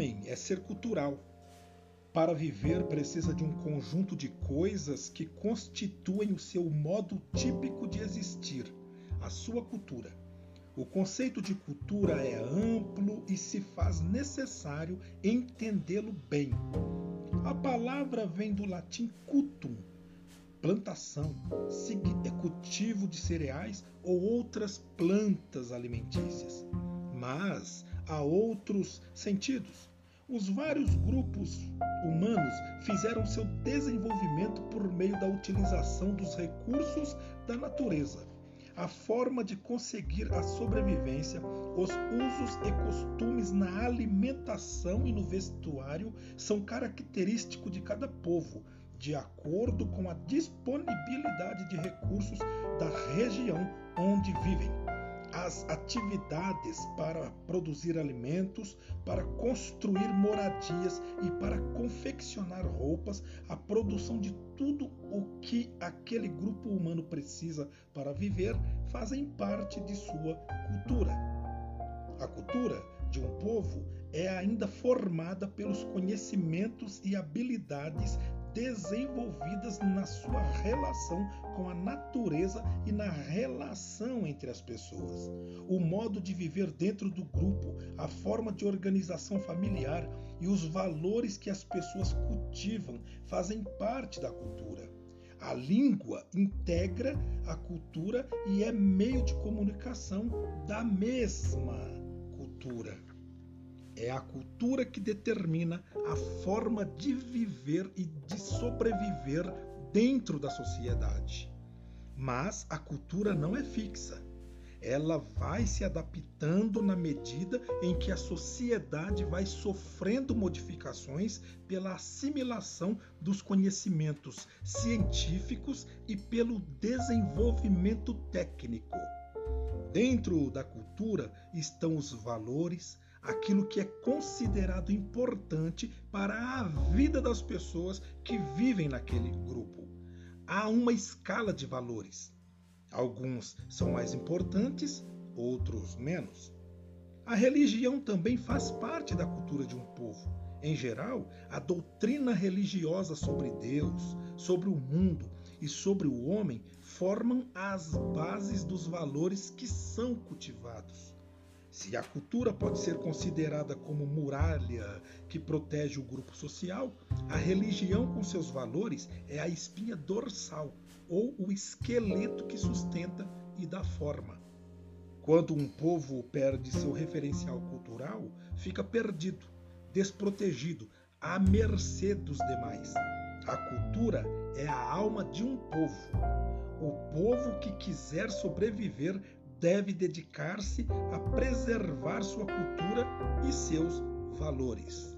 é ser cultural. Para viver, precisa de um conjunto de coisas que constituem o seu modo típico de existir, a sua cultura. O conceito de cultura é amplo e se faz necessário entendê-lo bem. A palavra vem do latim cultum, plantação, é cultivo de cereais ou outras plantas alimentícias. Mas há outros sentidos. Os vários grupos humanos fizeram seu desenvolvimento por meio da utilização dos recursos da natureza. A forma de conseguir a sobrevivência, os usos e costumes na alimentação e no vestuário são característicos de cada povo, de acordo com a disponibilidade de recursos da região onde vivem. As atividades para produzir alimentos, para construir moradias e para confeccionar roupas, a produção de tudo o que aquele grupo humano precisa para viver, fazem parte de sua cultura. A cultura de um povo é ainda formada pelos conhecimentos e habilidades desenvolvidas na sua relação com a natureza e na relação entre as pessoas. O modo de viver dentro do grupo, a forma de organização familiar e os valores que as pessoas cultivam fazem parte da cultura. A língua integra a cultura e é meio de comunicação da mesma cultura. É a cultura que determina a forma de viver e de sobreviver dentro da sociedade. Mas a cultura não é fixa. Ela vai se adaptando na medida em que a sociedade vai sofrendo modificações pela assimilação dos conhecimentos científicos e pelo desenvolvimento técnico. Dentro da cultura estão os valores, aquilo que é considerado importante para a vida das pessoas que vivem naquele grupo. Há uma escala de valores. Alguns são mais importantes, outros menos. A religião também faz parte da cultura de um povo. Em geral, a doutrina religiosa sobre Deus, sobre o mundo e sobre o homem formam as bases dos valores que são cultivados. Se a cultura pode ser considerada como muralha que protege o grupo social, a religião com seus valores é a espinha dorsal ou o esqueleto que sustenta e dá forma. Quando um povo perde seu referencial cultural, fica perdido, desprotegido, à mercê dos demais. A cultura é a alma de um povo. O povo que quiser sobreviver deve dedicar-se a preservar sua cultura e seus valores.